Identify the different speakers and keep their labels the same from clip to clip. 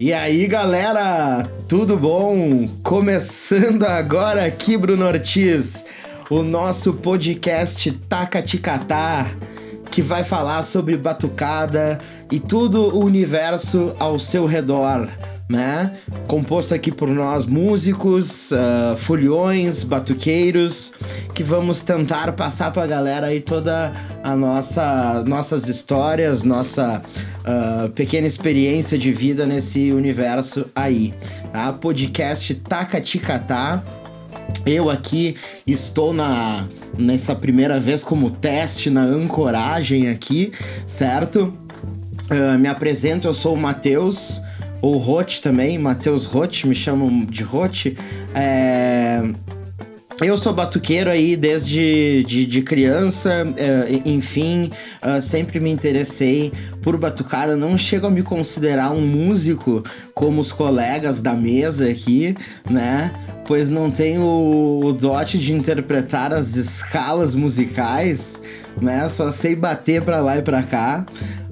Speaker 1: E aí, galera, tudo bom? Começando agora aqui, Bruno Ortiz, o nosso podcast Tacaticatá, que vai falar sobre batucada e tudo o universo ao seu redor né? Composto aqui por nós músicos, uh, folhões, batuqueiros, que vamos tentar passar para a galera aí toda a nossa nossas histórias, nossa uh, pequena experiência de vida nesse universo aí, tá? Podcast Tacaticatá. Eu aqui estou na nessa primeira vez como teste na ancoragem aqui, certo? Uh, me apresento, eu sou o Matheus, ou Roth também, Matheus Roth, me chamam de Roth. É... Eu sou batuqueiro aí desde de, de criança, é, enfim, uh, sempre me interessei por batucada. Não chego a me considerar um músico como os colegas da mesa aqui, né? Pois não tenho o, dote de interpretar as escalas musicais, né? Só sei bater para lá e para cá.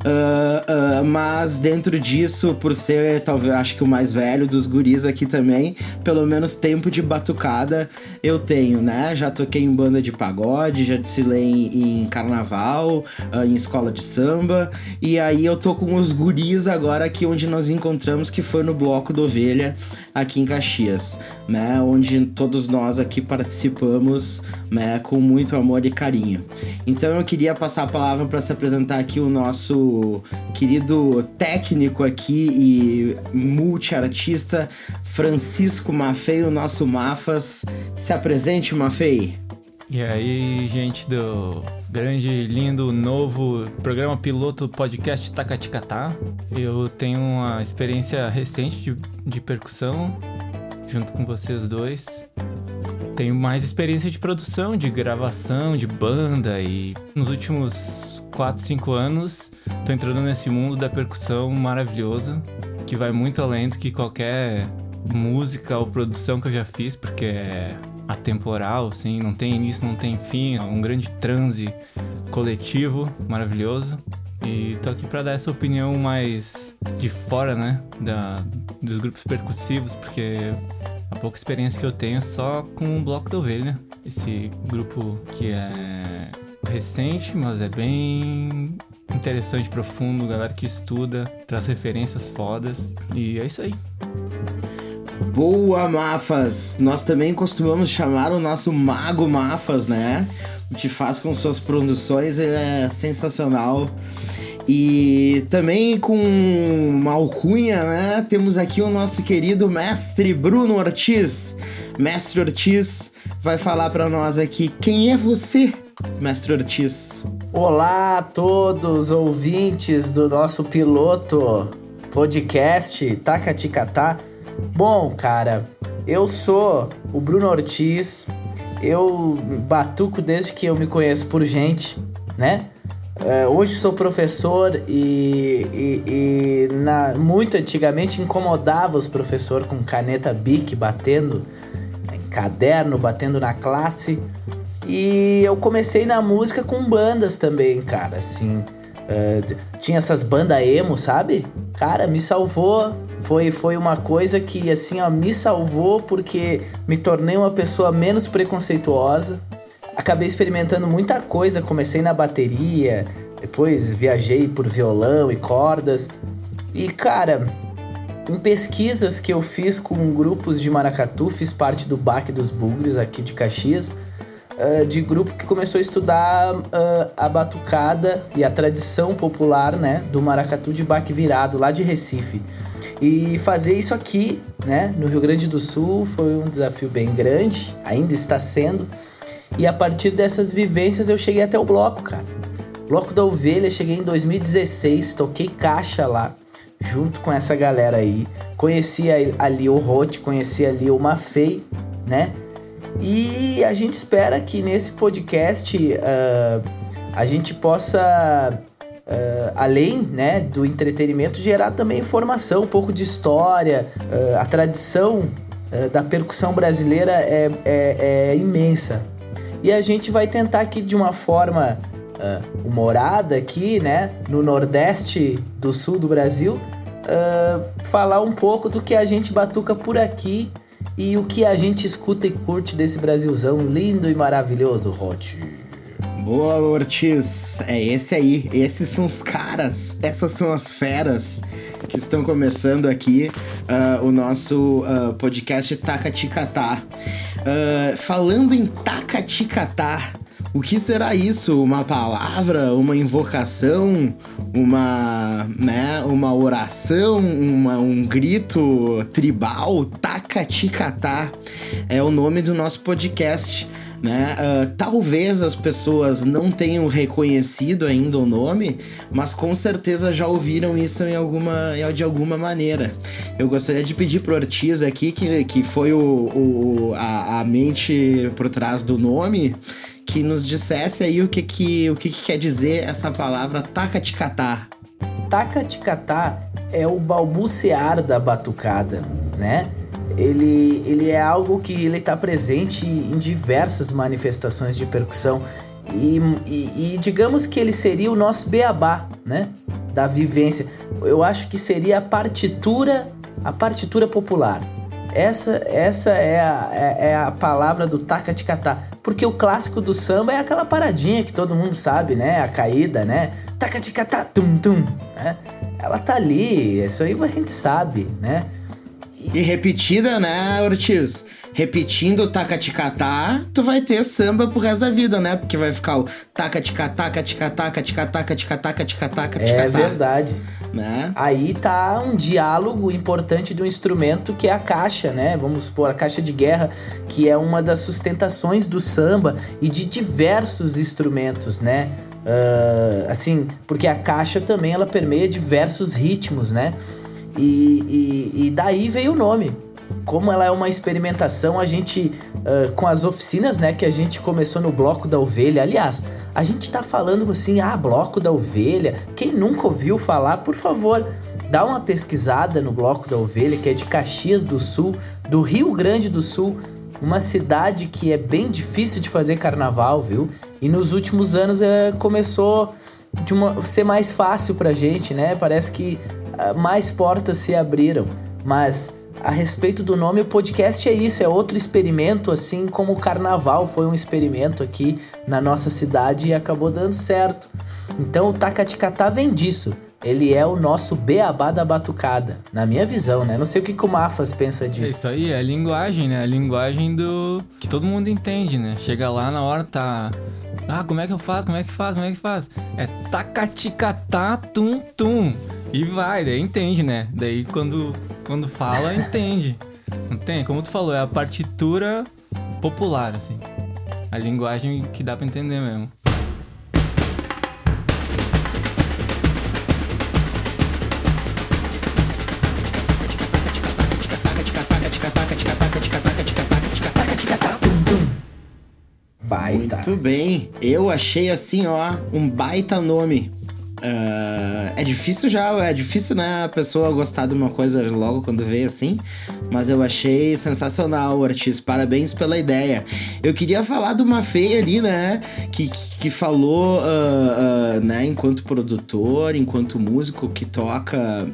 Speaker 1: Uh, uh, mas dentro disso, por ser talvez acho que o mais velho dos guris aqui também, pelo menos tempo de batucada eu tenho, né? Já toquei em banda de pagode, já desfilei em, carnaval, uh, em escola de samba, e aí eu tô com os guris agora aqui onde nós encontramos, que foi no Bloco do Ovelha, aqui em Caxias, né? Onde todos nós aqui participamos, né? Com muito amor e carinho. Então eu queria passar a palavra para se apresentar aqui o nosso querido técnico aqui e multiartista Francisco Maffei, o nosso Mafas. Se apresente, Maffei.
Speaker 2: E aí, gente do grande, lindo, novo programa piloto podcast Tacaticatá. Eu tenho uma experiência recente de, de percussão junto com vocês dois. Tenho mais experiência de produção, de gravação, de banda e nos últimos 4, 5 anos, tô entrando nesse mundo da percussão maravilhoso, que vai muito além do que qualquer música ou produção que eu já fiz, porque é atemporal, assim, não tem início, não tem fim, é um grande transe coletivo maravilhoso. E tô aqui para dar essa opinião mais de fora, né, da, dos grupos percussivos, porque a pouca experiência que eu tenho é só com o Bloco da Ovelha, esse grupo que é recente, mas é bem interessante, profundo, galera que estuda, traz referências fodas. E é isso aí.
Speaker 1: Boa, Mafas! Nós também costumamos chamar o nosso Mago Mafas, né? O que faz com suas produções é sensacional. E também com uma alcunha, né? Temos aqui o nosso querido mestre Bruno Ortiz. Mestre Ortiz vai falar para nós aqui quem é você, Mestre Ortiz.
Speaker 3: Olá a todos ouvintes do nosso piloto podcast Tacaticatá. Bom, cara, eu sou o Bruno Ortiz. Eu batuco desde que eu me conheço por gente, né? Uh, hoje sou professor e, e, e na, muito antigamente incomodava os professores com caneta Bic batendo caderno, batendo na classe. E eu comecei na música com bandas também, cara, assim. Uh, tinha essas bandas emo, sabe? Cara, me salvou. Foi, foi uma coisa que, assim, ó, me salvou porque me tornei uma pessoa menos preconceituosa. Acabei experimentando muita coisa. Comecei na bateria, depois viajei por violão e cordas. E, cara, em pesquisas que eu fiz com grupos de maracatu, fiz parte do Baque dos Bugres aqui de Caxias uh, de grupo que começou a estudar uh, a batucada e a tradição popular, né, do maracatu de baque virado, lá de Recife. E fazer isso aqui, né, no Rio Grande do Sul foi um desafio bem grande, ainda está sendo. E a partir dessas vivências eu cheguei até o bloco, cara. Bloco da Ovelha, cheguei em 2016, toquei caixa lá, junto com essa galera aí. Conheci ali o Rote, conheci ali o Mafei, né? E a gente espera que nesse podcast uh, a gente possa, uh, além né, do entretenimento, gerar também informação, um pouco de história. Uh, a tradição da percussão brasileira é, é, é, imensa. E a gente vai tentar aqui de uma forma humorada aqui, né, no nordeste do sul do Brasil, falar um pouco do que a gente batuca por aqui e o que a gente escuta e curte desse Brasilzão lindo e maravilhoso, Rod.
Speaker 1: Boa, Ortiz. É esse aí. Esses são os caras. Essas são as feras que estão começando aqui uh, o nosso uh, podcast Tacaticatá. Uh, falando em Tacaticatá, o que será isso? Uma palavra, uma invocação, uma, né, uma oração, uma, um grito tribal? Tacaticatá é o nome do nosso podcast né? Uh, talvez as pessoas não tenham reconhecido ainda o nome, mas com certeza já ouviram isso em alguma, de alguma maneira. Eu gostaria de pedir pro Ortiz aqui, que, que foi o, o a, a mente por trás do nome, que nos dissesse aí o que que, o que, que quer dizer essa palavra taca-ticatá.
Speaker 3: Taca-ticatá é o balbuciar da batucada, né? ele, ele é algo que ele está presente em diversas manifestações de percussão e, e, e, digamos que ele seria o nosso beabá, né? Da vivência. Eu acho que seria a partitura, a partitura popular. Essa, essa é, a, é, é a palavra do taca-ticatá. Porque o clássico do samba é aquela paradinha que todo mundo sabe, né? A caída, né? Taca-ticatá, tum-tum, né? Ela tá ali, isso aí a gente sabe, né?
Speaker 1: E repetida, né, Ortiz? Repetindo taca-ticatá, tu vai ter samba pro resto da vida, né? Porque vai ficar o taca-ticatá, ticatá, ticatá, ticatá, ticatá, ticatá.
Speaker 3: É verdade. Né? Aí tá um diálogo importante do instrumento que é a caixa, né? Vamos supor, a caixa de guerra, que é uma das sustentações do samba e de diversos instrumentos, né? Uh, assim, porque a caixa também ela permeia diversos ritmos, né? E, e, e daí veio o nome. Como ela é uma experimentação, a gente, uh, com as oficinas, né, que a gente começou no Bloco da Ovelha. Aliás, a gente tá falando assim, ah, Bloco da Ovelha. Quem nunca ouviu falar, por favor, dá uma pesquisada no Bloco da Ovelha, que é de Caxias do Sul, do Rio Grande do Sul, uma cidade que é bem difícil de fazer carnaval, viu? E nos últimos anos é, começou de ser mais fácil pra gente, né? Parece que mais portas se abriram. Mas a respeito do nome, o podcast é isso, é outro experimento, assim como o carnaval foi um experimento aqui na nossa cidade e acabou dando certo. Então o Tacaticatá vem disso. Ele é o nosso beabá da batucada, na minha visão, né? Não sei o que, que o Mafas pensa disso.
Speaker 2: Isso aí, é a linguagem, né? A linguagem do. que todo mundo entende, né? Chega lá na hora, tá. Ah, como é que eu faço? Como é que faz? Como é que faz? É tacaticatá tum tum. E vai, daí entende, né? Daí quando, quando fala, entende. Não tem? Como tu falou, é a partitura popular, assim. A linguagem que dá pra entender mesmo.
Speaker 1: Baita. Muito bem. Eu achei assim, ó, um baita nome. Uh, é difícil já, é difícil, né, a pessoa gostar de uma coisa logo quando vê assim, mas eu achei sensacional, Ortiz, parabéns pela ideia. Eu queria falar de uma feia ali, né, que, que falou, uh, uh, né, enquanto produtor, enquanto músico que toca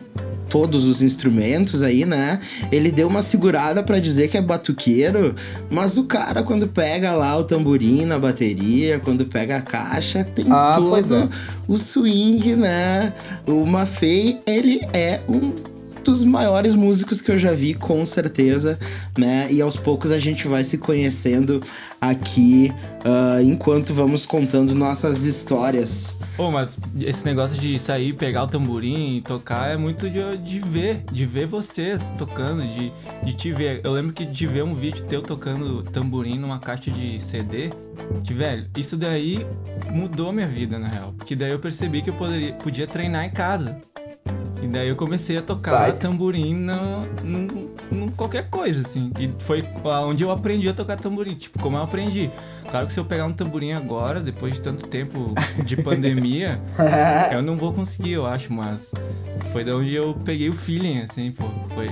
Speaker 1: todos os instrumentos aí, né? Ele deu uma segurada para dizer que é batuqueiro, mas o cara quando pega lá o tamborim na bateria, quando pega a caixa, tem ah, todo é. o swing, né? O Mafei, ele é um dos maiores músicos que eu já vi, com certeza, né? E aos poucos a gente vai se conhecendo aqui uh, enquanto vamos contando nossas histórias.
Speaker 2: Pô, mas esse negócio de sair, pegar o tamborim e tocar é muito de, de ver, de ver vocês tocando, de, de te ver. Eu lembro que de ver um vídeo teu tocando tamborim numa caixa de CD, que, velho, isso daí mudou minha vida, na real. Porque daí eu percebi que eu poderia, podia treinar em casa. E daí eu comecei a tocar Vai. tamborim no, no, no, qualquer coisa, assim. E foi onde eu aprendi a tocar tamborim. Tipo, como eu aprendi. Claro que se eu pegar um tamborim agora, depois de tanto tempo de pandemia, eu não vou conseguir, eu acho, mas foi da onde eu peguei o feeling, assim, pô. Foi.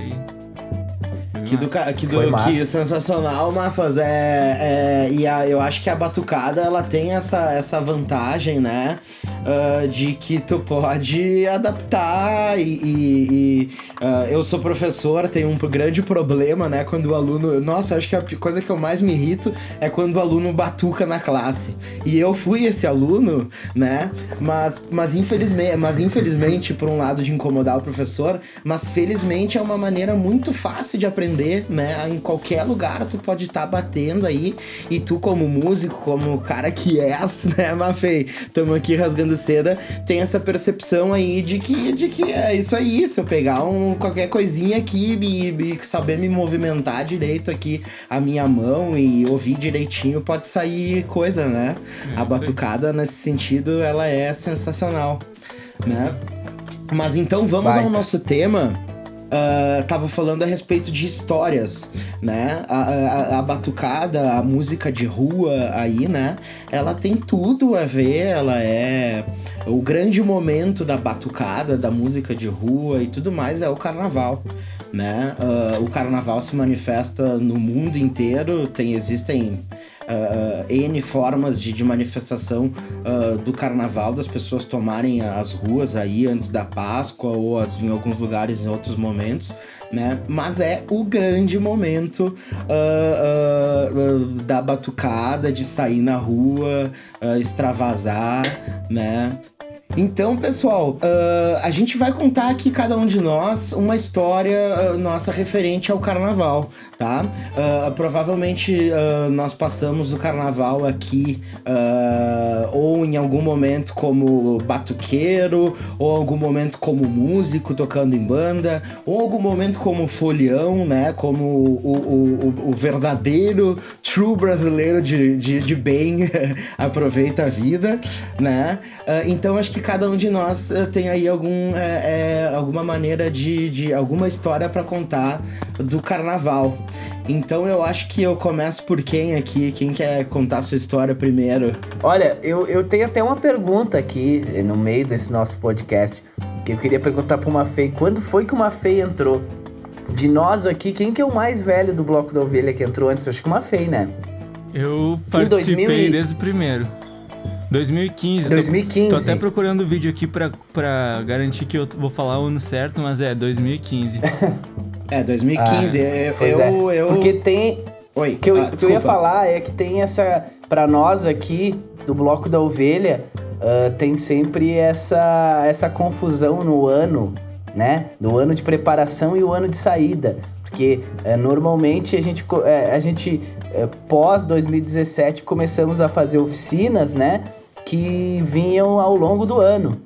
Speaker 1: Que, do, que, do, que sensacional, Mafas. É, é, e a, eu acho que a batucada ela tem essa, essa vantagem, né? uh, de que tu pode adaptar e, e, e uh, eu sou professor, tenho um grande problema, né, quando o aluno, nossa, acho que a coisa que eu mais me irrito é quando o aluno batuca na classe. E eu fui esse aluno, né, mas, mas infelizmente, mas infelizmente por um lado de incomodar o professor, mas felizmente é uma maneira muito fácil de aprender, né, em qualquer lugar tu pode estar tá batendo aí. E tu como músico, como cara que és, né, Mafei, estamos aqui rasgando seda, tem essa percepção aí de que, de que é isso aí, se eu pegar um, qualquer coisinha aqui e, saber me movimentar direito aqui a minha mão e ouvir direitinho, pode sair coisa, né? É, a batucada, nesse sentido, ela é sensacional, né? Mas então vamos Baita. ao nosso tema uh, tava falando a respeito de histórias, né? A, a, a, batucada, a música de rua aí, né? Ela tem tudo a ver, ela é. O grande momento da batucada, da música de rua e tudo mais é o carnaval, né? Uh, o carnaval se manifesta no mundo inteiro, tem, existem uh, N formas de, de manifestação uh, do carnaval, das pessoas tomarem as ruas aí antes da Páscoa ou as, em alguns lugares em outros momentos, né? Mas é o grande momento uh, da batucada, de sair na rua, extravasar, né? Então, pessoal, uh, a gente vai contar aqui, cada um de nós, uma história uh, nossa referente ao carnaval, tá? Uh, provavelmente nós passamos o carnaval aqui ou em algum momento como batuqueiro, ou algum momento como músico tocando em banda, ou algum momento como folião, né? Como o, o, o, verdadeiro, true brasileiro de, de, de bem aproveita a vida, né? então, acho que cada um de nós uh, tem aí algum, é, é, alguma maneira de, de alguma história para contar do carnaval. Então eu acho que eu começo por quem aqui? Quem quer contar a sua história primeiro?
Speaker 3: Olha, eu, eu tenho até uma pergunta aqui no meio desse nosso podcast. Que eu queria perguntar pra uma Fei. Quando foi que uma Fei entrou? De nós aqui, quem que é o mais velho do Bloco da Ovelha que entrou antes? Eu acho que uma Fei, né?
Speaker 2: Eu participei desde o primeiro. 2015.
Speaker 3: 2015.
Speaker 2: Tô, tô até procurando o vídeo aqui pra, pra garantir que eu vou falar o ano certo, mas é 2015.
Speaker 1: é, 2015. Ah, eu, eu,
Speaker 3: é. eu, Porque tem. Oi. que eu, ah, que eu ia falar é que tem essa. Pra nós aqui, do Bloco da Ovelha, uh, tem sempre essa, essa confusão no ano, né? Do ano de preparação e o ano de saída. Porque uh, normalmente a gente, uh, a gente pós 2017 começamos a fazer oficinas, né? Que vinham ao longo do ano.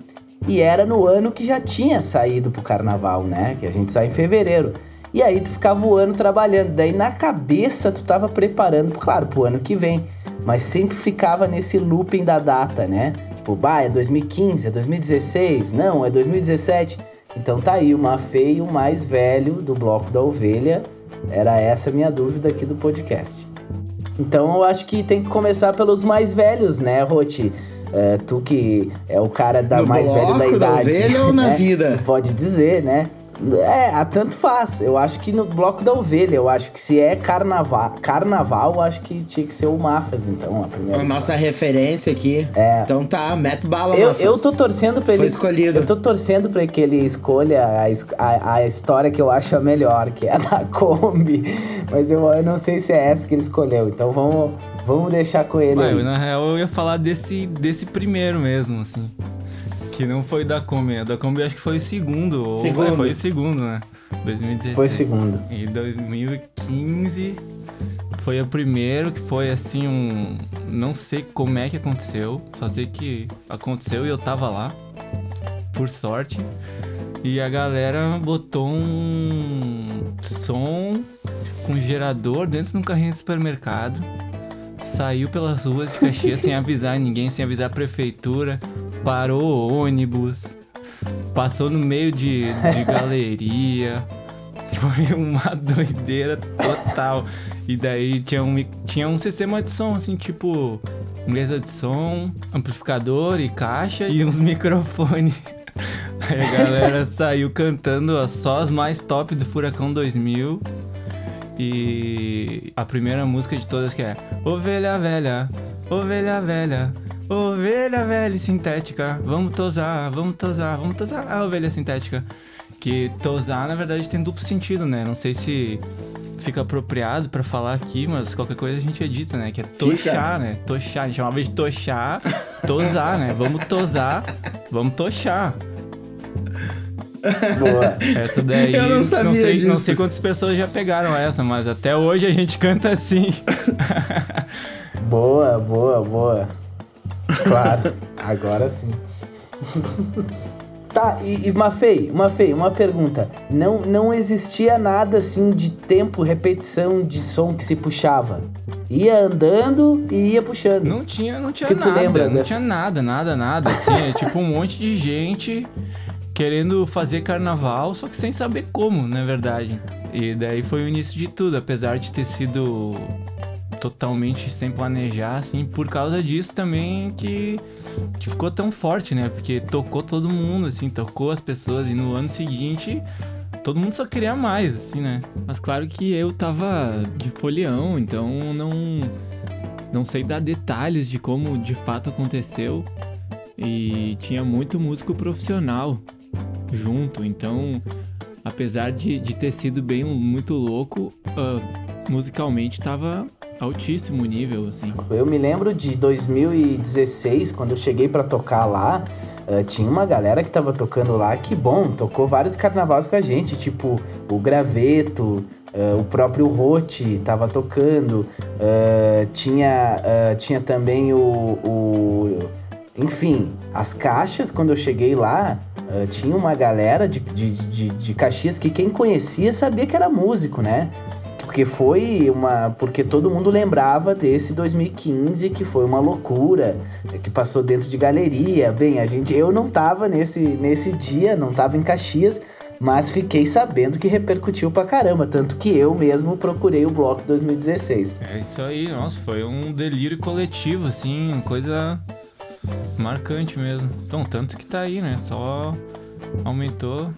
Speaker 3: E era no ano que já tinha saído pro carnaval, né? Que a gente sai em fevereiro. E aí tu ficava o ano trabalhando. Daí na cabeça tu tava preparando, claro, pro ano que vem. Mas sempre ficava nesse looping da data, né? Tipo, bah, é 2015, é 2016, não, é 2017. Então tá aí, o Mafei, o mais velho do Bloco da Ovelha. Era essa minha dúvida aqui do podcast. Então eu acho que tem que começar pelos mais velhos, né, Roti? É, tu que é o cara da no mais velho da idade. Da
Speaker 1: ovelha ou na né? vida?
Speaker 3: Tu pode dizer, né? É, tanto faz. Eu acho que no bloco da ovelha, eu acho que se é carnaval, carnaval, eu acho que tinha que ser o Mafas, então, a primeira.
Speaker 1: A nossa referência aqui. É. Então tá, mete bala,
Speaker 3: eu, Mafas. Eu tô torcendo pra ele.
Speaker 1: Foi escolhido.
Speaker 3: Eu tô torcendo pra que ele escolha a, a, a história que eu acho a melhor, que é a da Kombi. Mas eu, eu não sei se é essa que ele escolheu. Então vamos, vamos deixar com ele.
Speaker 2: Aí. Na real, eu ia falar desse, desse primeiro mesmo, assim. Que não foi da Kombi. A da Kombi acho que foi o segundo. segundo. Ou, foi o segundo, né? 2016.
Speaker 3: Foi o segundo.
Speaker 2: E 2015 foi o primeiro que foi assim um. Não sei como é que aconteceu. Só sei que aconteceu e eu tava lá. Por sorte. E a galera botou um som com gerador dentro de um carrinho de supermercado. Saiu pelas ruas de Caxias sem avisar ninguém, sem avisar a prefeitura parou ônibus, passou no meio de, de galeria. Foi uma doideira total. E daí tinha um, tinha um sistema de som, assim, tipo mesa de som, amplificador e caixa e uns microfones. Aí a galera saiu cantando só as mais top do Furacão 2000. E a primeira música de todas que é Ovelha Velha, Ovelha Velha, Ovelha velha e sintética, vamos tosar, vamos tosar, vamos tosar a ovelha sintética. Que tosar, na verdade, tem duplo sentido, né? Não sei se fica apropriado para falar aqui, mas qualquer coisa a gente edita, né? Que é tochar, né? Tochar, a gente chamava de tochar, tosar, né? Vamos tosar, vamos tochar.
Speaker 3: Boa.
Speaker 2: Essa daí,
Speaker 1: Eu não sabia
Speaker 2: sei,
Speaker 1: disso.
Speaker 2: não sei quantas pessoas já pegaram essa, mas até hoje a gente canta assim.
Speaker 3: Boa, boa, boa. Claro, agora sim. Tá, e, e Mafei, Mafei, uma pergunta. Não, não existia nada assim de tempo, repetição de som que se puxava. Ia andando e ia puxando.
Speaker 2: Não tinha, não tinha
Speaker 3: Que tu
Speaker 2: nada,
Speaker 3: lembra
Speaker 2: não
Speaker 3: dessa?
Speaker 2: tinha nada, nada, nada. Assim, é tipo um monte de gente querendo fazer carnaval, só que sem saber como, na verdade. E daí foi o início de tudo, apesar de ter sido totalmente sem planejar, assim, por causa disso também que, que ficou tão forte, né? Porque tocou todo mundo, assim, tocou as pessoas e no ano seguinte todo mundo só queria mais, assim, né? Mas claro que eu tava de folião, então não não sei dar detalhes de como de fato aconteceu. E tinha muito músico profissional junto, então apesar de, de ter sido bem muito louco, ah, musicalmente tava altíssimo nível, assim.
Speaker 3: Eu me lembro de 2016, quando eu cheguei pra tocar lá, eh, tinha uma galera que tava tocando lá que, bom, tocou vários carnavais com a gente, tipo o Graveto, eh, o próprio Rote tava tocando, eh, tinha, tinha também o, o- Enfim, as caixas, quando eu cheguei lá, eh, tinha uma galera de, de, de, de Caxias que quem conhecia sabia que era músico, né? Porque foi uma. Porque todo mundo lembrava desse 2015, que foi uma loucura, que passou dentro de galeria. Bem, a gente. Eu não tava nesse, nesse dia, não tava em Caxias, mas fiquei sabendo que repercutiu pra caramba. Tanto que eu mesmo procurei o bloco 2016.
Speaker 2: É isso aí, nossa, foi um delírio coletivo, assim, coisa marcante mesmo. Então, tanto que tá aí, né? Só aumentou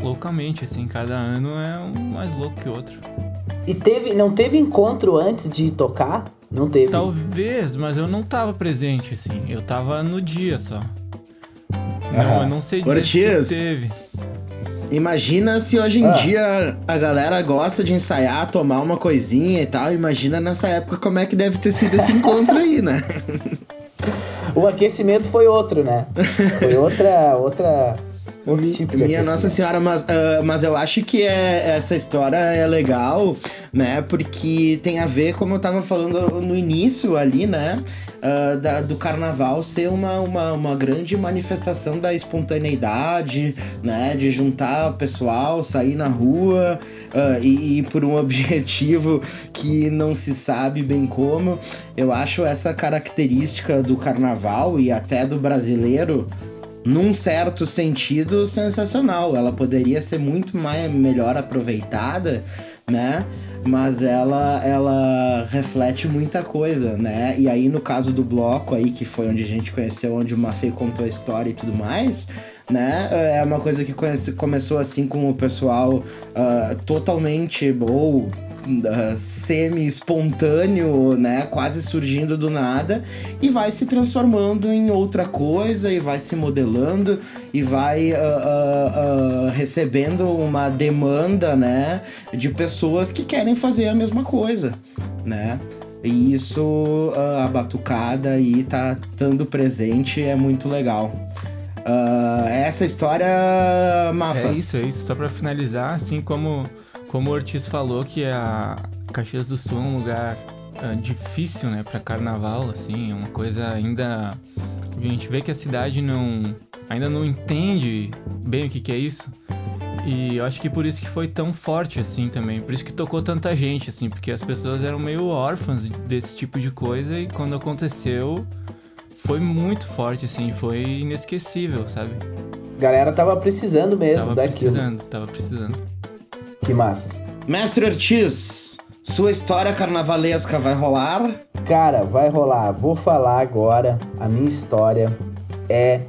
Speaker 2: loucamente, assim, cada ano é um mais louco que o outro.
Speaker 3: E teve. Não teve encontro antes de tocar? Não teve.
Speaker 2: Talvez, mas eu não tava presente, assim. Eu tava no dia só. Não,
Speaker 3: Aham.
Speaker 2: eu não sei dizer
Speaker 1: Ortiz.
Speaker 2: se teve.
Speaker 1: Imagina se hoje em
Speaker 3: Ah.
Speaker 1: dia a galera gosta de ensaiar, tomar uma coisinha e tal. Imagina nessa época como é que deve ter sido esse encontro aí, né?
Speaker 3: O aquecimento foi outro, né? Foi outra. outra outro tipo
Speaker 1: Minha. Nossa Senhora, mas, ah, mas eu acho que é, essa história é legal, né? Porque tem a ver, como eu tava falando no início ali, né? ah, da- do carnaval ser uma, uma, uma grande manifestação da espontaneidade, né? De juntar o pessoal, sair na rua ah, e, e por um objetivo que não se sabe bem como. Eu acho essa característica do carnaval e até do brasileiro num certo sentido, sensacional. Ela poderia ser muito mais, melhor aproveitada, né? Mas ela, ela reflete muita coisa, né? E aí, no caso do bloco aí, que foi onde a gente conheceu, onde o Mafê contou a história e tudo mais, né? É uma coisa que conhece- começou assim com o pessoal ah, totalmente ou ah, semi-espontâneo, né? Quase surgindo do nada e vai se transformando em outra coisa e vai se modelando e vai ah, ah, recebendo uma demanda, né? De pessoas que querem fazer a mesma coisa, né? E isso, a batucada aí tá estando presente, é muito legal. Ah, essa história, Mafas.
Speaker 2: É isso, é isso. Só pra finalizar, assim como, como o Ortiz falou, que a Caxias do Sul é um lugar ah, difícil, né, pra carnaval, assim, é uma coisa ainda. A gente vê que a cidade não. ainda não entende bem o que, que é isso. E eu acho que por isso que foi tão forte, assim, também. Por isso que tocou tanta gente, assim, porque as pessoas eram meio órfãs desse tipo de coisa e quando aconteceu. Foi muito forte, assim, foi inesquecível, sabe?
Speaker 3: Galera tava precisando mesmo
Speaker 2: Tava
Speaker 3: daquilo.
Speaker 2: precisando, tava precisando.
Speaker 3: Que massa.
Speaker 1: Mestre Ortiz, sua história carnavalesca vai rolar?
Speaker 3: Cara, vai rolar. Vou falar agora. A minha história é.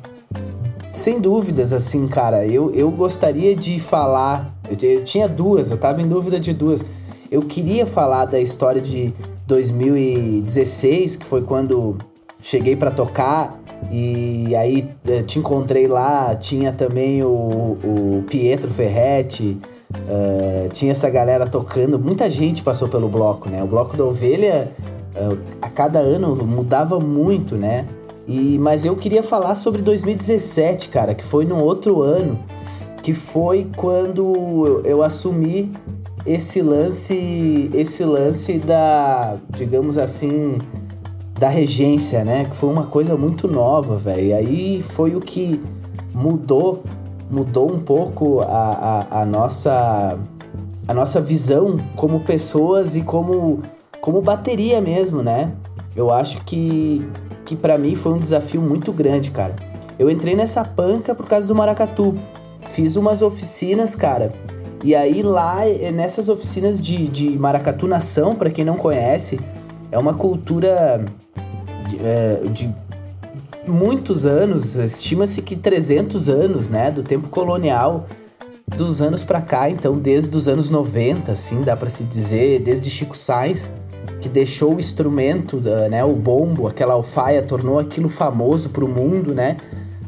Speaker 3: Sem dúvidas, assim, cara. Eu, eu gostaria de falar. Eu, eu tinha duas, eu tava em dúvida de duas. Eu queria falar da história de 2016, que foi quando cheguei para tocar e aí eh, te encontrei lá, tinha também o, o Pietro Ferretti, uh, tinha essa galera tocando, muita gente passou pelo bloco, né? O bloco da ovelha uh, a cada ano mudava muito, né? E, mas eu queria falar sobre 2017, cara, que foi no outro ano, que foi quando eu, eu assumi esse lance, esse lance da, digamos assim, da regência, né? Que foi uma coisa muito nova, velho. E aí foi o que mudou, mudou um pouco a, a, a, nossa a nossa visão como pessoas e como como bateria mesmo, né? Eu acho que que para mim foi um desafio muito grande, cara. Eu entrei nessa panca por causa do maracatu. Fiz umas oficinas, cara. E aí lá, nessas oficinas de, de maracatu nação, para quem não conhece, é uma cultura de, é, de muitos anos, estima-se que 300 anos, né, do tempo colonial, dos anos para cá, então desde os anos 90, assim, dá para se dizer, desde Chico Sainz, que deixou o instrumento, né, o bombo, aquela alfaia, tornou aquilo famoso para o mundo, né?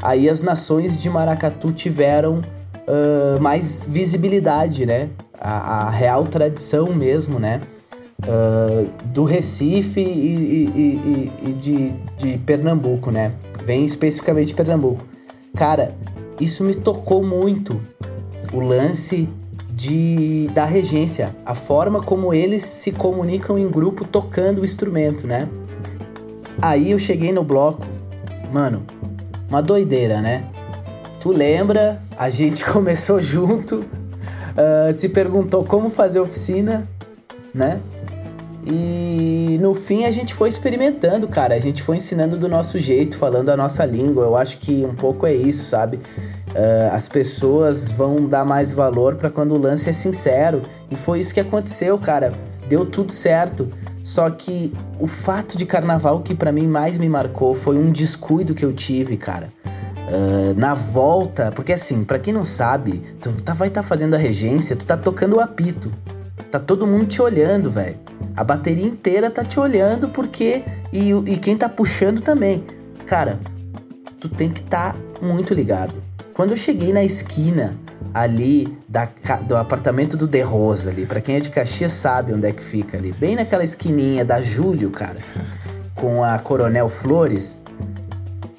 Speaker 3: Aí as nações de Maracatu tiveram uh, mais visibilidade, né? A, a, real tradição mesmo, né? Uh, do Recife e, e, e, e de, de Pernambuco, né? Vem especificamente de Pernambuco. Cara, isso me tocou muito. O lance de, da regência, a forma como eles se comunicam em grupo tocando o instrumento, né? Aí eu cheguei no bloco, mano, uma doideira, né? Tu lembra? A gente começou junto, uh, se perguntou como fazer oficina, né? E no fim a gente foi experimentando, cara. A gente foi ensinando do nosso jeito, falando a nossa língua. Eu acho que um pouco é isso, sabe? Uh, as pessoas vão dar mais valor para quando o lance é sincero. E foi isso que aconteceu, cara. Deu tudo certo. Só que o fato de carnaval que para mim mais me marcou foi um descuido que eu tive, cara. Uh, na volta, porque assim, para quem não sabe, tu tá, vai estar tá fazendo a regência, tu tá tocando o apito. Tá todo mundo te olhando, velho. A bateria inteira tá te olhando porque. E, e quem tá puxando também. Cara, tu tem que estar tá muito ligado. Quando eu cheguei na esquina ali da, do apartamento do De Rosa ali, para quem é de Caxias sabe onde é que fica ali, bem naquela esquininha da Júlio, cara, com a Coronel Flores,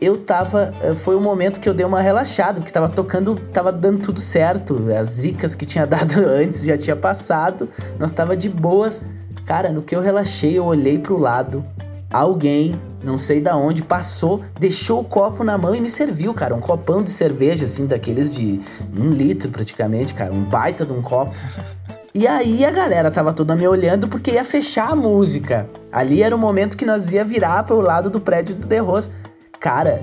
Speaker 3: eu tava. Eh, foi o momento que eu dei uma relaxada, porque tava tocando, tava dando tudo certo. As zicas que tinha dado antes já tinha passado, nós tava de boas. Cara, no que eu relaxei, eu olhei pro lado, alguém, não sei da onde, passou, deixou o copo na mão e me serviu, cara. Um copão de cerveja, assim, daqueles de um litro praticamente, cara. Um baita de um copo. E aí a galera tava toda me olhando porque ia fechar a música. Ali era o momento que nós ia virar pro lado do prédio do The Rose cara,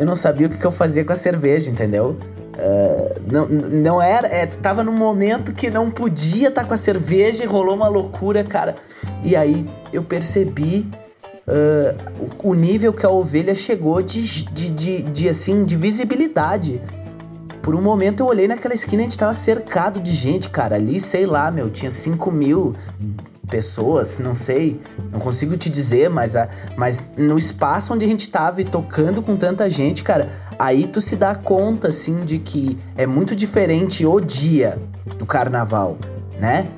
Speaker 3: eu não sabia o que, que eu fazia com a cerveja, entendeu? Uh, não, não era. É, tu tava num momento que não podia estar tá com a cerveja e rolou uma loucura, cara. E aí eu percebi uh, o, o, nível que a ovelha chegou de, de, de, de, assim, de visibilidade. Por um momento eu olhei naquela esquina e a gente tava cercado de gente, cara. Ali, sei lá, meu, tinha 5 mil, pessoas, não sei, não consigo te dizer, mas, a, mas no espaço onde a gente tava e tocando com tanta gente, cara, aí tu se dá conta, assim, de que é muito diferente o dia do carnaval, né?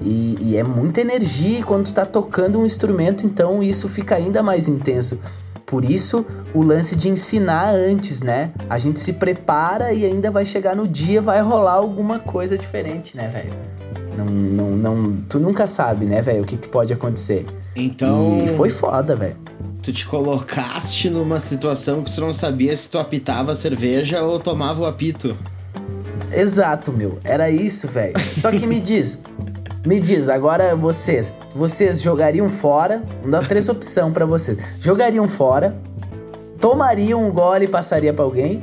Speaker 3: E, e é muita energia quando tu tá tocando um instrumento, então isso fica ainda mais intenso. Por isso, o lance de ensinar antes, né? A gente se prepara e ainda vai chegar no dia, vai rolar alguma coisa diferente, né, velho? Não, não, não, tu nunca sabe, né, velho, o que, que pode acontecer.
Speaker 1: Então.
Speaker 3: E foi foda, velho.
Speaker 1: Tu te colocaste numa situação que tu não sabia se tu apitava a cerveja ou tomava o apito.
Speaker 3: Exato, meu. Era isso, velho. Só que me diz, me diz, agora vocês, vocês jogariam fora? Vou dar três opções para vocês. Jogariam fora, tomariam um gole e passaria para alguém?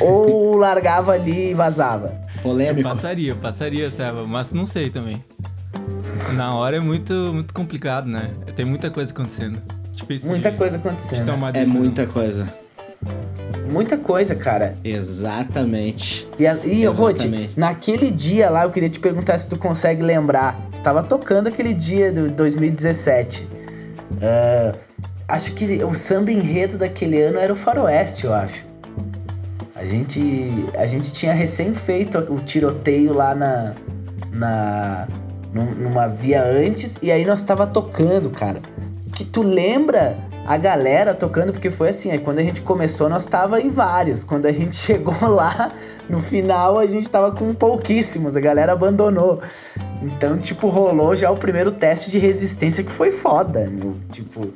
Speaker 3: ou largava ali e vazava?
Speaker 2: Polêmico. Passaria, passaria, Seba, mas não sei também. Na hora é muito, muito complicado, né? Tem muita coisa acontecendo.
Speaker 3: Difícil muita de, coisa acontecendo.
Speaker 1: De é muita coisa.
Speaker 3: Muita coisa, cara.
Speaker 1: Exatamente.
Speaker 3: E, e Rod, naquele dia lá, eu queria te perguntar se tu consegue lembrar. Tu tava tocando aquele dia do 2017. Uh, acho que o samba enredo daquele ano era o Faroeste, eu acho. A gente, a gente tinha recém feito o tiroteio lá na, na numa via antes e aí nós tava tocando, cara. Que tu lembra a galera tocando, porque foi assim, aí quando a gente começou nós tava em vários, quando a gente chegou lá, no final a gente tava com pouquíssimos, a galera abandonou. Então, tipo, rolou já o primeiro teste de resistência que foi foda, meu. tipo,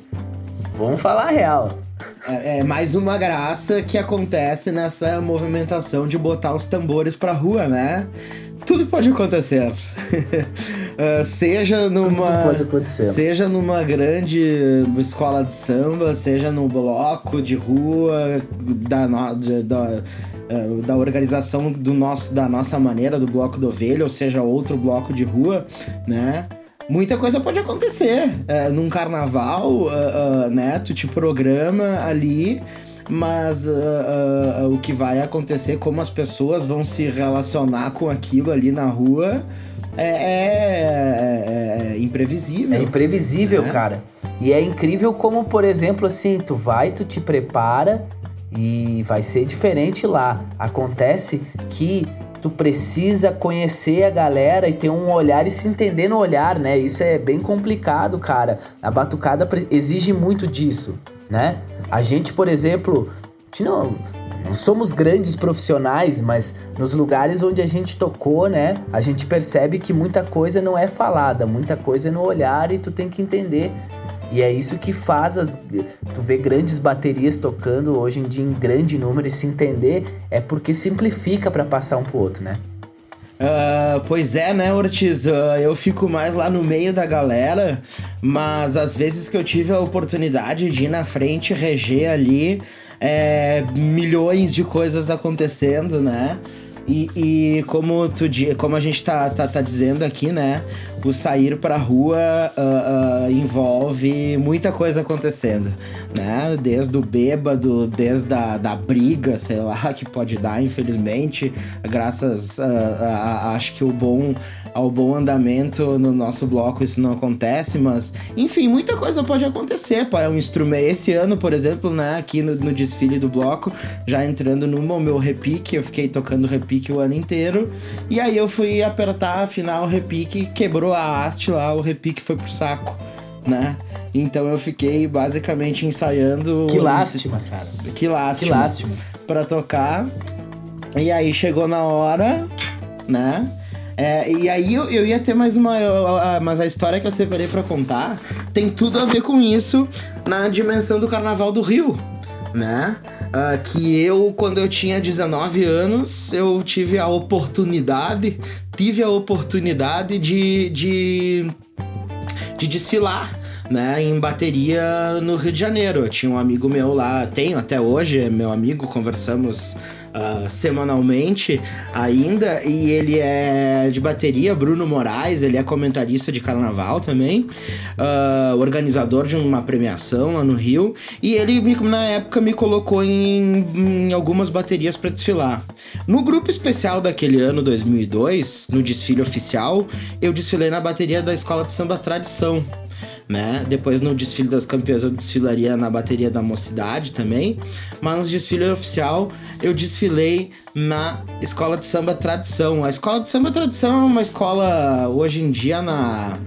Speaker 3: vamos falar a real.
Speaker 1: É, é, mais uma graça que acontece nessa movimentação de botar os tambores pra rua, né? Tudo pode acontecer. uh, seja numa. Seja numa grande escola de samba, seja no bloco de rua, da, da, uh, da organização do nosso, da nossa maneira, do bloco do ovelha, ou seja, outro bloco de rua, né? muita coisa pode acontecer. Uh, num carnaval, uh, uh, né? Tu te programa ali, mas o que vai acontecer, como as pessoas vão se relacionar com aquilo ali na rua, é, é, é, é imprevisível.
Speaker 3: É imprevisível, né? cara. E é incrível como, por exemplo, assim, tu vai, tu te prepara e vai ser diferente lá. Acontece que tu precisa conhecer a galera e ter um olhar e se entender no olhar, né? Isso é bem complicado, cara. A batucada exige muito disso, né? A gente, por exemplo, não, somos grandes profissionais, mas nos lugares onde a gente tocou, né? A gente percebe que muita coisa não é falada, muita coisa é no olhar e tu tem que entender e é isso que faz as. Tu vê grandes baterias tocando hoje em dia em grande número e se entender é porque simplifica para passar um pro outro, né?
Speaker 1: Uh, pois é, né, Ortiz? Uh, eu fico mais lá no meio da galera, mas às vezes que eu tive a oportunidade de ir na frente reger ali, é, milhões de coisas acontecendo, né? E, e, como, tu, como a gente tá, tá, tá dizendo aqui, né? O sair pra rua uh, uh, envolve muita coisa acontecendo, né? Desde o bêbado, desde a da briga, sei lá, que pode dar, infelizmente, graças a, a, a, acho que o bom ao bom andamento no nosso bloco isso não acontece, mas enfim, muita coisa pode acontecer, pô, é um instrumento. Esse ano, por exemplo, né, aqui no, no desfile do bloco, já entrando no meu repique, eu fiquei tocando repique o ano inteiro, e aí eu fui apertar, afinal, o repique quebrou a haste lá, o repique foi pro saco, né? Então eu fiquei basicamente ensaiando.
Speaker 3: Que lástima, cara.
Speaker 1: Que lástima.
Speaker 3: Que lástima.
Speaker 1: Pra tocar. E aí chegou na hora, né? É, e aí eu, eu ia ter mais uma. mas a história que eu separei para contar tem tudo a ver com isso na dimensão do Carnaval do Rio, né? Uh, que eu, quando eu tinha 19 anos, eu tive a oportunidade, tive a oportunidade de, de, de desfilar né, em bateria no Rio de Janeiro. Eu tinha um amigo meu lá, tenho até hoje, é meu amigo, conversamos uh, semanalmente ainda. E ele é de bateria, Bruno Moraes, ele é comentarista de carnaval também, uh, organizador de uma premiação lá no Rio. E ele, na época, me colocou em, em algumas baterias para desfilar. No grupo especial daquele ano, 2002, no desfile oficial, eu desfilei na bateria da Escola de Samba Tradição né? Depois no desfile das campeãs eu desfilaria na bateria da mocidade também, mas no desfile oficial eu desfilei na escola de samba tradição. A escola de samba tradição é uma escola hoje em dia na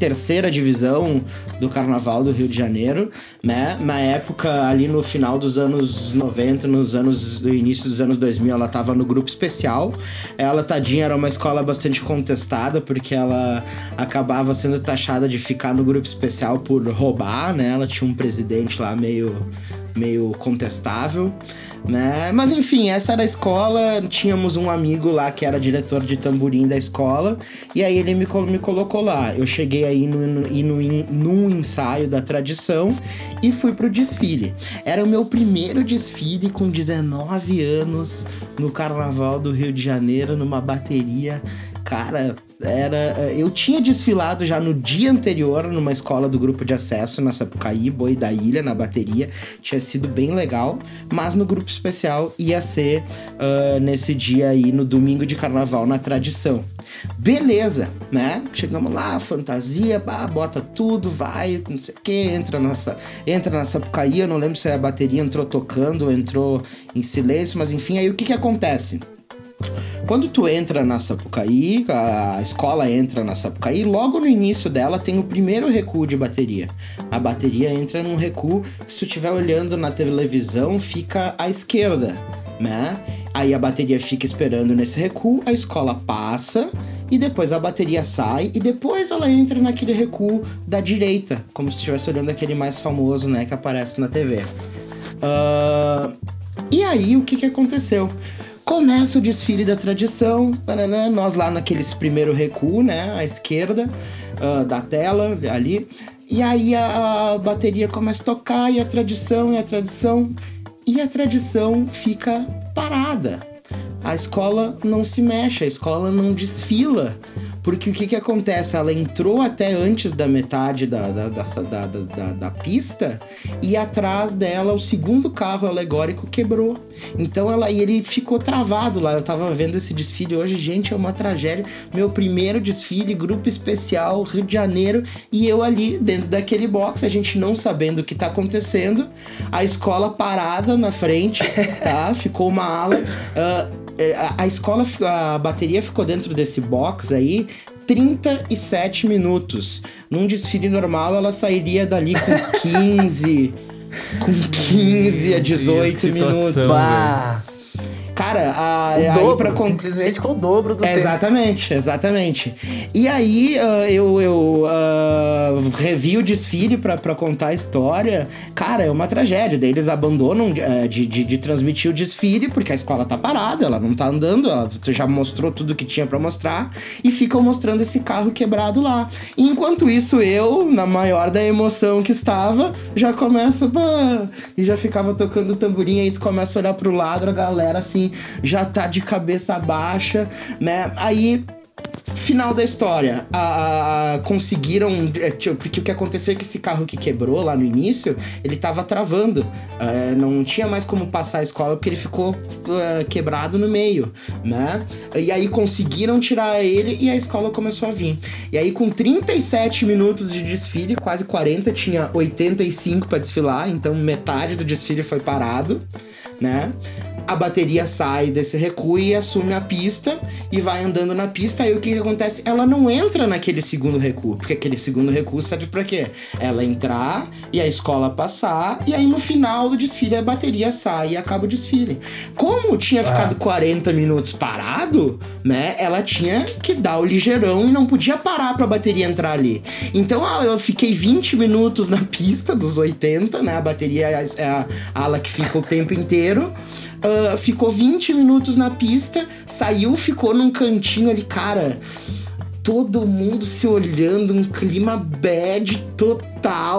Speaker 1: terceira divisão do Carnaval do Rio de Janeiro, né? Na época, ali no final dos anos 90, nos anos do início dos anos 2000, ela estava no grupo especial. Ela, tadinha, era uma escola bastante contestada, porque ela acabava sendo taxada de ficar no grupo especial por roubar, né? Ela tinha um presidente lá meio, meio contestável né? Mas enfim, essa era a escola, tínhamos um amigo lá que era diretor de tamborim da escola, e aí ele me, me colocou lá. Eu cheguei aí no, no, no, num ensaio da tradição e fui pro desfile. Era o meu primeiro desfile com 19 anos no Carnaval do Rio de Janeiro, numa bateria cara, era. Eu tinha desfilado já no dia anterior numa escola do grupo de acesso na Sapucaí, Boi da Ilha, na bateria. Tinha sido bem legal, mas no grupo especial ia ser uh, nesse dia aí, no domingo de carnaval, na tradição. Beleza, né? Chegamos lá, fantasia, bota tudo, vai, não sei o que, entra nessa, entra na Sapucaí, eu não lembro se a bateria entrou tocando, entrou em silêncio, mas enfim, aí o que que acontece? Quando tu entra na Sapucaí, a escola entra na Sapucaí, logo no início dela tem o primeiro recuo de bateria. A bateria entra num recuo, se tu estiver olhando na televisão, fica à esquerda, né? Aí a bateria fica esperando nesse recuo, a escola passa e depois a bateria sai e depois ela entra naquele recuo da direita, como se estivesse olhando aquele mais famoso, né, que aparece na TV. Uh... E aí o que, que aconteceu? Começa o desfile da tradição, nós lá naqueles primeiro recuo, né, à esquerda uh, da tela, ali. E aí a, a bateria começa a tocar e a tradição e a tradição e a tradição fica parada. A escola não se mexe, a escola não desfila. Porque o que, que acontece? Ela entrou até antes da metade da, da, da, da, da pista e atrás dela o segundo carro alegórico quebrou. Então ela, e ele ficou travado lá. Eu tava vendo esse desfile hoje, gente, é uma tragédia. Meu primeiro desfile, grupo especial, Rio de Janeiro, e eu ali dentro daquele box, a gente não sabendo o que tá acontecendo, a escola parada na frente, tá? Ficou uma ala. Uh, a escola, a bateria ficou dentro desse box aí 37 minutos. Num desfile normal, ela sairia dali com 15. com 15 a 18 minutos.
Speaker 3: Bah.
Speaker 1: Cara, a,
Speaker 3: o
Speaker 1: aí
Speaker 3: dobro, simplesmente com o dobro do tempo.
Speaker 1: Exatamente, exatamente. E aí uh, eu, eu uh, revi o desfile pra, pra contar a história. Cara, é uma tragédia. Daí eles abandonam uh, de, de, de, transmitir o desfile, porque a escola tá parada, ela não tá andando, ela já mostrou tudo que tinha para mostrar, e ficam mostrando esse carro quebrado lá. E enquanto isso, eu, na maior da emoção que estava, já começa. Bah, e já ficava tocando tamborim, aí tu começa a olhar pro lado, a galera assim já tá de cabeça baixa, né? Aí Final da história, a, a, conseguiram. É, porque o que aconteceu é que esse carro que quebrou lá no início, ele tava travando. É, não tinha mais como passar a escola porque ele ficou uh, quebrado no meio, né? E aí conseguiram tirar ele e a escola começou a vir. E aí, com 37 minutos de desfile, quase 40, tinha 85 para desfilar, então metade do desfile foi parado, né? a bateria sai desse recuo e assume a pista e vai andando na pista. Aí o que, que acontece? Ela não entra naquele segundo recuo, porque aquele segundo recuo serve para quê? Ela entrar e a escola passar, e aí no final do desfile a bateria sai e acaba o desfile. Como tinha ficado ah. 40 minutos parado, né? Ela tinha que dar o ligeirão e não podia parar pra bateria entrar ali. Então ah, eu fiquei 20 minutos na pista dos 80, né? A bateria é a ala que fica o tempo inteiro. Uh, ficou 20 minutos na pista, saiu, ficou num cantinho ali, cara. Todo mundo se olhando, um clima bad total,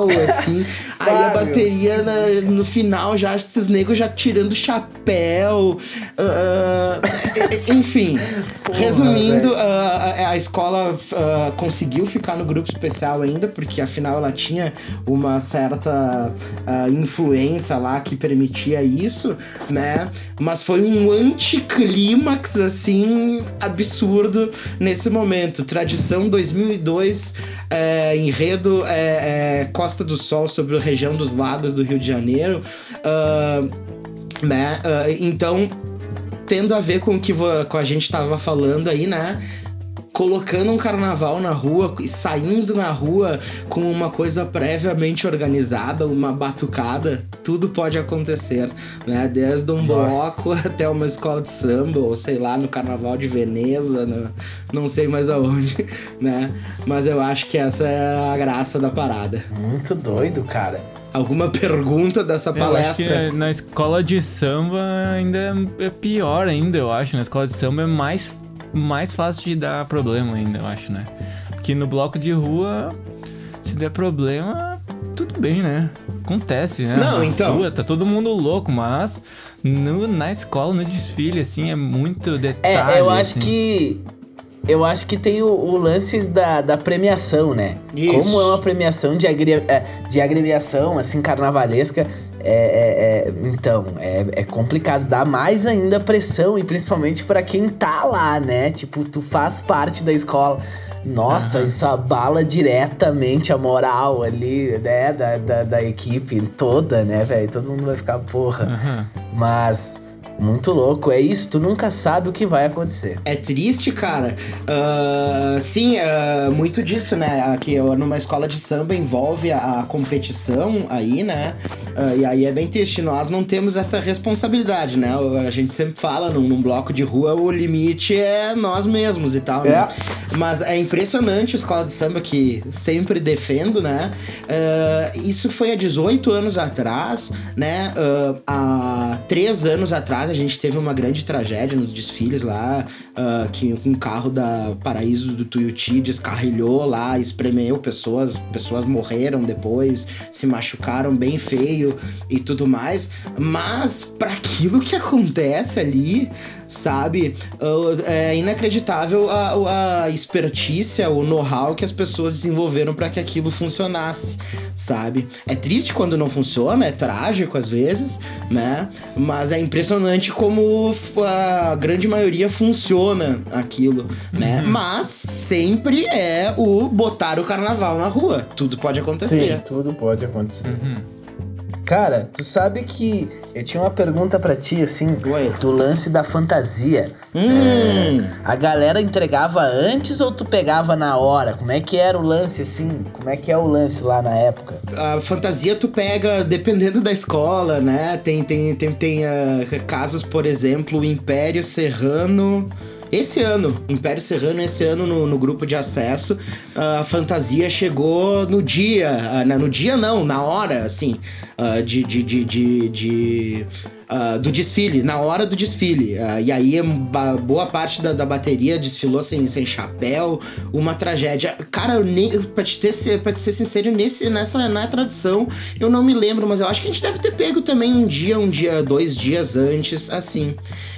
Speaker 1: assim. Aí a bateria na, no final já, os negros já tirando chapéu. Uh, enfim, Porra, resumindo, uh, a, a, escola uh, conseguiu ficar no grupo especial ainda, porque afinal ela tinha uma certa influência lá que permitia isso, né? Mas foi um anticlímax, assim, absurdo nesse momento. Tradição 2002, é, enredo é, é, Costa do Sol sobre a região dos lagos do Rio de Janeiro. Uh, né? Uh, então, tendo a ver com o que com a gente estava falando aí, né? Colocando um carnaval na rua e saindo na rua com uma coisa previamente organizada, uma batucada, tudo pode acontecer, né? Desde um Nossa. bloco até uma escola de samba, ou sei lá, no carnaval de Veneza, no, não sei mais aonde, né? Mas eu acho que essa é a graça da parada.
Speaker 3: Muito doido, cara.
Speaker 1: Alguma pergunta dessa palestra?
Speaker 2: Eu acho que na escola de samba ainda é pior ainda, eu acho. Na escola de samba é mais mais fácil de dar problema ainda, eu acho, né? Porque no bloco de rua, se der problema, tudo bem, né? Acontece, né?
Speaker 1: Não, então.
Speaker 2: Rua, tá todo mundo louco, mas no, na escola, no desfile, assim, é muito detalhe.
Speaker 3: É, eu
Speaker 2: assim.
Speaker 3: acho que eu acho que tem o, o lance da, da premiação, né?
Speaker 1: Isso.
Speaker 3: Como é uma premiação de, agri, é, de agremiação, assim, carnavalesca. É, é, é, então, é, é complicado. Dá mais ainda pressão, e principalmente para quem tá lá, né? Tipo, tu faz parte da escola. Nossa, uhum. isso abala diretamente a moral ali, né? Da, da, da equipe toda, né, velho? Todo mundo vai ficar porra. Uhum. Mas muito louco, é isso, tu nunca sabe o que vai acontecer.
Speaker 1: É triste, cara. Uh, sim, uh, muito disso, né? Aqui numa escola de samba envolve a, competição aí, né? Uh, e aí é bem triste, nós não temos essa responsabilidade, né? A gente sempre fala num, num bloco de rua, o limite é nós mesmos e tal, né? é. né? Mas é impressionante a escola de samba que sempre defendo, né? isso foi há 18 anos atrás, né? há 3 anos atrás a gente teve uma grande tragédia nos desfiles lá, uh, que um carro da Paraíso do Tuiuti descarrilhou lá, espremeu pessoas, pessoas morreram depois, se machucaram bem feio e tudo mais. Mas para aquilo que acontece ali, sabe? É inacreditável a, a expertícia, o know-how que as pessoas desenvolveram para que aquilo funcionasse, sabe? É triste quando não funciona, é trágico às vezes, né? Mas é impressionante como a grande maioria funciona aquilo, né? Uhum. Mas sempre é o botar o carnaval na rua. Tudo pode acontecer.
Speaker 3: Sim, tudo pode acontecer. Uhum. Cara, tu sabe que eu tinha uma pergunta para ti, assim, Oi. do lance da fantasia. Hum. É, a galera entregava antes ou tu pegava na hora? Como é que era o lance, assim? Como é que é o lance lá na época?
Speaker 1: A fantasia tu pega dependendo da escola, né? Tem, tem, tem, tem uh, casos, por exemplo, o Império Serrano esse ano, Império Serrano, esse ano no, no grupo de acesso, a fantasia chegou no dia, ah, no dia não, na hora, assim, uh, de, de, de, de, de uh, do desfile, na hora do desfile. Uh, e aí, boa parte da, da, bateria desfilou sem, sem chapéu, uma tragédia. Cara, eu nem, pra, te ter, pra te ser sincero, nesse, nessa na tradição, eu não me lembro, mas eu acho que a gente deve ter pego também um dia, um dia, dois dias antes, assim.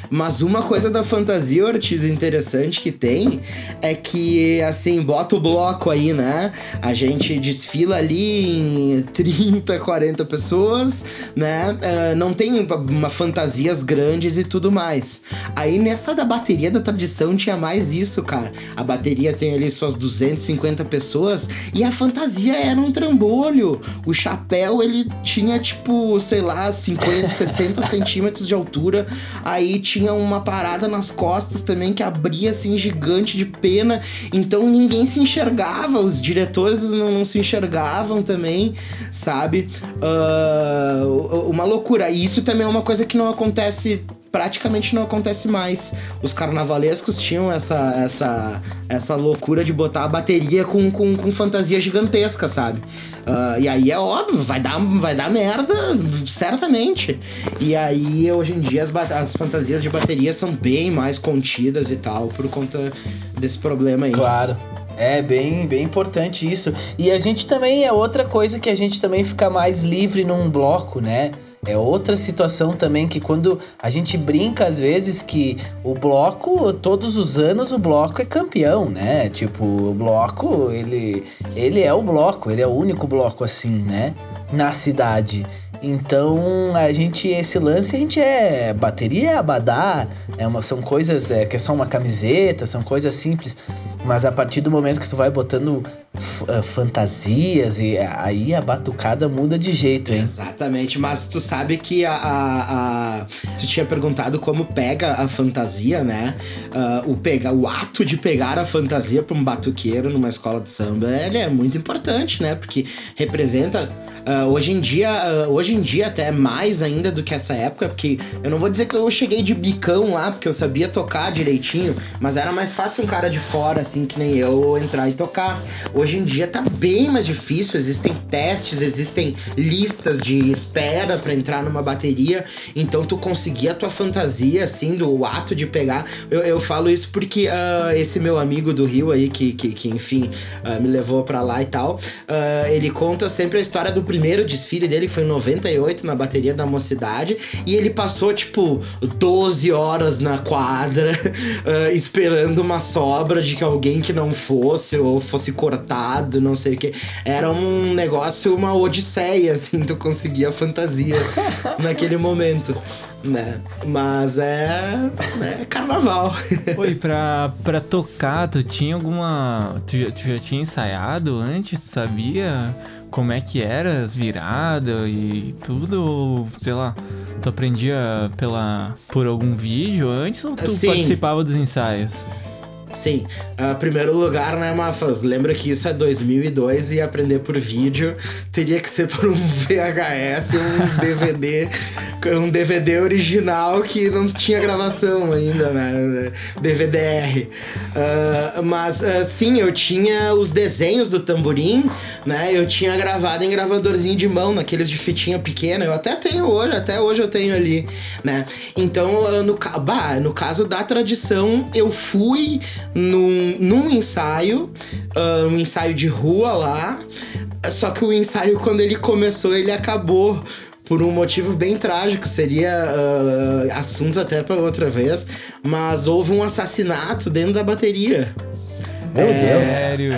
Speaker 1: Mas uma coisa da fantasia Ortiz interessante que tem é que, assim, bota o bloco aí, né? A gente desfila ali em 30, 40 pessoas, né? Uh, não tem uma fantasias grandes e tudo mais. Aí nessa da bateria da tradição tinha mais isso, cara. A bateria tem ali suas 250 pessoas e a fantasia era um trambolho. O chapéu, ele tinha tipo, sei lá, 50, 60 centímetros de altura. Aí tinha tinha uma parada nas costas também que abria assim gigante de pena, então ninguém se enxergava, os diretores não, não se enxergavam também, sabe? Uh, uma loucura. E isso também é uma coisa que não acontece praticamente não acontece mais. Os carnavalescos tinham essa, essa, essa loucura de botar a bateria com, com, com fantasia gigantesca, sabe? Uh, e aí é óbvio, vai dar, vai dar merda, certamente. E aí, hoje em dia, as, as fantasias de bateria são bem mais contidas e tal, por conta desse problema aí.
Speaker 3: Claro. É bem, bem importante isso. E a gente também é outra coisa que a gente também fica mais livre num bloco, né? É outra situação também que quando a gente brinca às vezes que o bloco, todos os anos o bloco é campeão, né? Tipo, o bloco, ele, ele é o bloco, ele é o único bloco assim, né? Na cidade. Então, a gente, esse lance, a gente é bateria, abadá, é uma, são coisas é, que é só uma camiseta, são coisas simples. Mas a partir do momento que tu vai botando uh, fantasias e aí a batucada muda de jeito, hein?
Speaker 1: Exatamente, mas tu sabe que a, a, a tu tinha perguntado como pega a fantasia, né? Uh, o pega, o ato de pegar a fantasia para um batuqueiro numa escola de samba, ele é muito importante, né? Porque representa Uh, hoje em dia, uh, hoje em dia até mais ainda do que essa época, porque eu não vou dizer que eu cheguei de bicão lá, porque eu sabia tocar direitinho, mas era mais fácil um cara de fora, assim, que nem eu, entrar e tocar. Hoje em dia tá bem mais difícil, existem testes, existem listas de espera para entrar numa bateria, então tu conseguir a tua fantasia, assim, do ato de pegar. Eu, eu falo isso porque uh, esse meu amigo do Rio aí, que, que, que enfim, me levou para lá e tal, ele conta sempre a história do primeiro desfile dele, foi em 98, na bateria da mocidade, e ele passou, tipo, 12 horas na quadra, esperando uma sobra de que alguém que não fosse, ou fosse cortado, não sei o que. Era um negócio, uma odisseia, assim, tu conseguia a fantasia naquele momento né? Mas é, é carnaval.
Speaker 2: Oi, pra, pra tocar, tu tinha alguma. Tu já, tu já tinha ensaiado antes? Tu sabia como é que era as viradas e tudo? Ou, sei lá, tu aprendia pela, por algum vídeo antes ou tu Sim. participava dos ensaios?
Speaker 1: Sim. Uh, primeiro lugar, né, Mafas? Lembra que isso é 2002 e aprender por vídeo teria que ser por um VHS, um DVD, um DVD original que não tinha gravação ainda, né? DVDR. Uh, ah, mas uh, sim, eu tinha os desenhos do tamborim, né? Eu tinha gravado em gravadorzinho de mão, naqueles de fitinha pequena. Eu até tenho hoje, até hoje eu tenho ali, né? Então, no, bah, no caso da tradição, eu fui num, num ensaio, uh, um ensaio de rua lá. Só que o ensaio, quando ele começou, ele acabou por um motivo bem trágico, seria uh, assunto até para outra vez, mas houve um assassinato dentro da bateria.
Speaker 3: Meu é, Deus!
Speaker 2: Sério?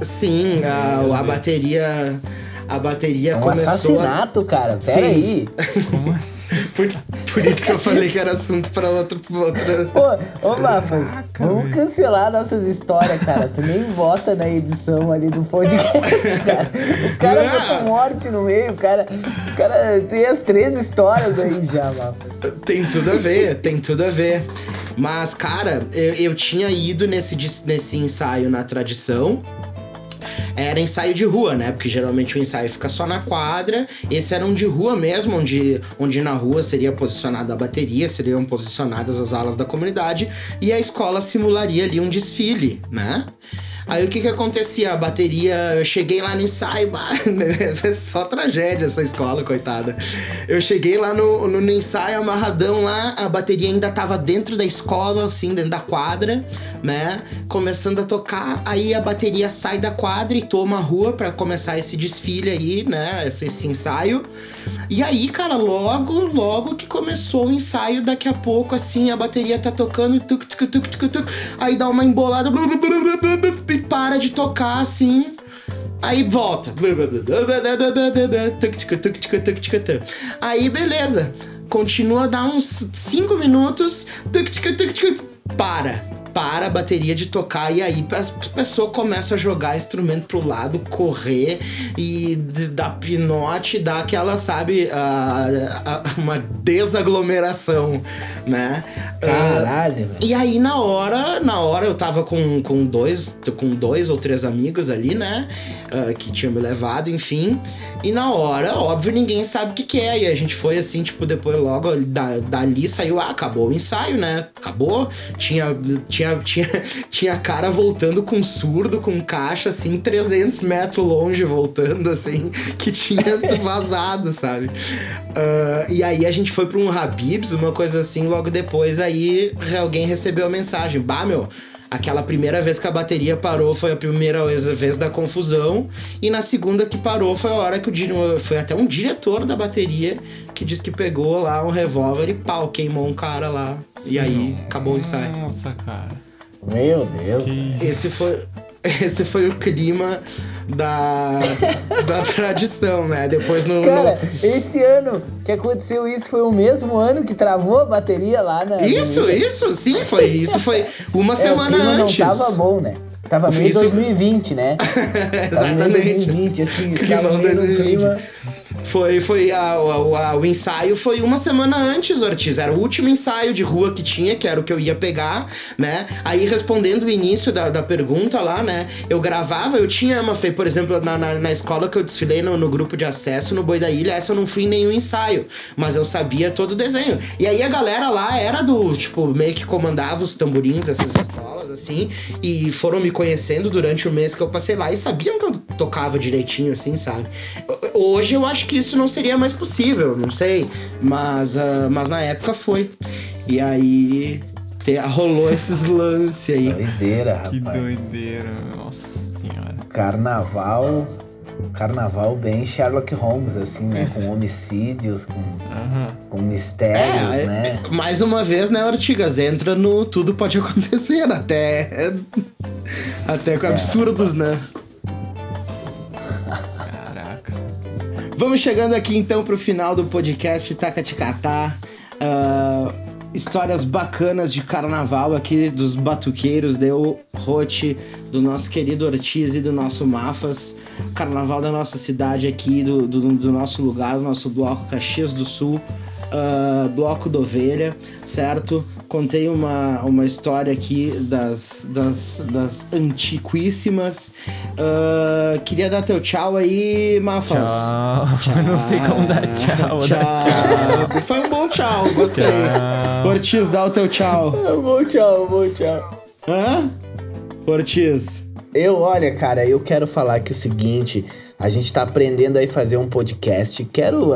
Speaker 1: Sim, a, a bateria a bateria
Speaker 3: é um
Speaker 1: começou.
Speaker 3: assassinato,
Speaker 1: a...
Speaker 3: cara. Pera Sim. aí.
Speaker 2: Como assim?
Speaker 1: Por, por, isso que eu falei que era assunto pra outro. outra.
Speaker 3: Pô, ô Mafa, vamos cancelar nossas histórias, cara. Tu nem vota na edição ali do podcast, cara. O cara Não. botou morte no meio, o cara, o cara tem as três histórias aí já, Mafa.
Speaker 1: Tem tudo a ver, tem tudo a ver. Mas, cara, eu, eu tinha ido nesse, nesse ensaio na tradição era ensaio de rua, né? Porque geralmente o ensaio fica só na quadra. Esse era um de rua mesmo, onde, onde na rua seria posicionada a bateria, seriam posicionadas as alas da comunidade e a escola simularia ali um desfile, né? Aí o que que acontecia? A bateria, eu cheguei lá no ensaio, é só tragédia essa escola, coitada. Eu cheguei lá no, no, no, ensaio amarradão lá, a bateria ainda tava dentro da escola, assim, dentro da quadra, né? Começando a tocar, aí a bateria sai da quadra e toma a rua para começar esse desfile aí, né? Esse, esse ensaio. E aí, cara, logo, logo que começou o ensaio, daqui a pouco, assim, a bateria tá tocando, tuc, tuc, tuc, tuc, tuc, aí dá uma embolada, e para de tocar, assim, Aí volta. Aí beleza. Continua dar uns 5 minutos. Para para a bateria de tocar e aí a pessoa começa a jogar instrumento pro lado, correr e dar pinote, dar aquela, sabe, uma desaglomeração, né?
Speaker 3: Caralho, uh,
Speaker 1: E aí na hora, na hora eu tava com, com dois, com dois ou três amigos ali, né? Uh, que tinham me levado, enfim. E na hora, óbvio, ninguém sabe o que, que é. E a gente foi assim, tipo, depois logo da, dali saiu, ah, acabou o ensaio, né? Acabou. Tinha, tinha tinha, tinha, tinha cara voltando com surdo, com caixa, assim, 300 metros longe, voltando, assim, que tinha vazado, sabe? Uh, e aí a gente foi pra um Habibs, uma coisa assim, logo depois aí alguém recebeu a mensagem: Bah, meu. Aquela primeira vez que a bateria parou foi a primeira vez da confusão. E na segunda que parou foi a hora que o foi até um diretor da bateria que disse que pegou lá um revólver e pau, queimou um cara lá. E aí Nossa, acabou o ensaio.
Speaker 2: Nossa, cara.
Speaker 3: Meu Deus.
Speaker 1: Esse foi, esse foi o clima da, da tradição, né? Depois no.
Speaker 3: Cara, no... esse ano que aconteceu isso foi o mesmo ano que travou a bateria lá na.
Speaker 1: Isso, isso, sim, foi. Isso foi uma é, semana
Speaker 3: o
Speaker 1: antes.
Speaker 3: Não tava bom, né? Tava meio isso... 2020, né?
Speaker 1: Exatamente.
Speaker 3: Meio 2020, assim, tava meio 2020. clima.
Speaker 1: Foi, foi a, a, a, o ensaio foi uma semana antes, Ortiz. Era o último ensaio de rua que tinha, que era o que eu ia pegar, né? Aí respondendo o início da, da pergunta lá, né? Eu gravava, eu tinha uma Fê, por exemplo, na, na, na, escola que eu desfilei no, no, grupo de acesso no Boi da Ilha, essa eu não fui em nenhum ensaio, mas eu sabia todo o desenho. E aí a galera lá era do, tipo, meio que comandava os tamborins dessas escolas assim, e foram me conhecendo durante o mês que eu passei lá e sabiam que eu tocava direitinho, assim, sabe? Hoje eu acho que isso não seria mais possível, não sei, mas, uh, mas na época foi. E aí te, rolou esses lances aí.
Speaker 3: Doideira, rapaz.
Speaker 2: Que doideira, nossa senhora.
Speaker 3: Carnaval carnaval bem Sherlock Holmes, assim, né? Com homicídios, com, uhum. com mistérios, é, né?
Speaker 1: É, mais uma vez, né, Ortigas? Entra no tudo pode acontecer, até. Até com é. absurdos, né?
Speaker 2: Caraca.
Speaker 1: Vamos chegando aqui então pro final do podcast Tacaticatá. Uh, histórias bacanas de carnaval aqui dos batuqueiros, deu Rote, do nosso querido Ortiz e do nosso Mafas. Carnaval da nossa cidade aqui, do, do, do nosso lugar, do nosso bloco Caxias do Sul, uh, bloco do Ovelha, certo? Contei uma, uma história aqui das, das, das antiquíssimas. Uh, queria dar teu tchau aí, Mafas.
Speaker 2: Tchau. tchau. Não sei como dar tchau.
Speaker 1: Tchau.
Speaker 2: Dar
Speaker 1: tchau. Foi um bom tchau, gostei. Tchau. Ortiz, dá o teu tchau.
Speaker 3: Bom tchau, bom tchau.
Speaker 1: Hã? Ortiz.
Speaker 3: Eu, olha, cara, eu quero falar aqui o seguinte. A gente tá aprendendo aí fazer um podcast. Quero uh,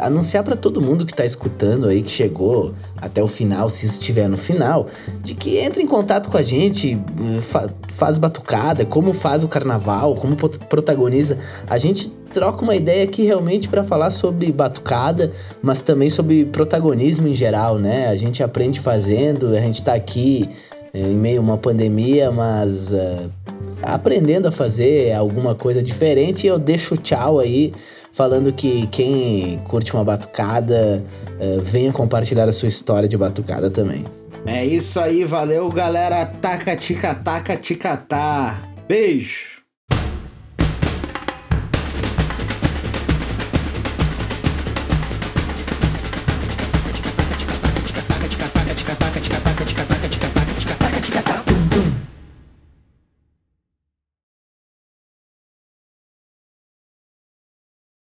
Speaker 3: anunciar para todo mundo que tá escutando aí, que chegou até o final, se estiver no final, de que entre em contato com a gente, fa faz batucada, como faz o carnaval, como protagoniza. A gente troca uma ideia aqui realmente para falar sobre batucada, mas também sobre protagonismo em geral, né? A gente aprende fazendo, a gente tá aqui é, em meio a uma pandemia, mas uh, aprendendo a fazer alguma coisa diferente. Eu deixo tchau aí, falando que quem curte uma batucada, uh, venha compartilhar a sua história de batucada também.
Speaker 1: É isso aí, valeu galera. Taca, tica, taca, tica, tá. Beijo!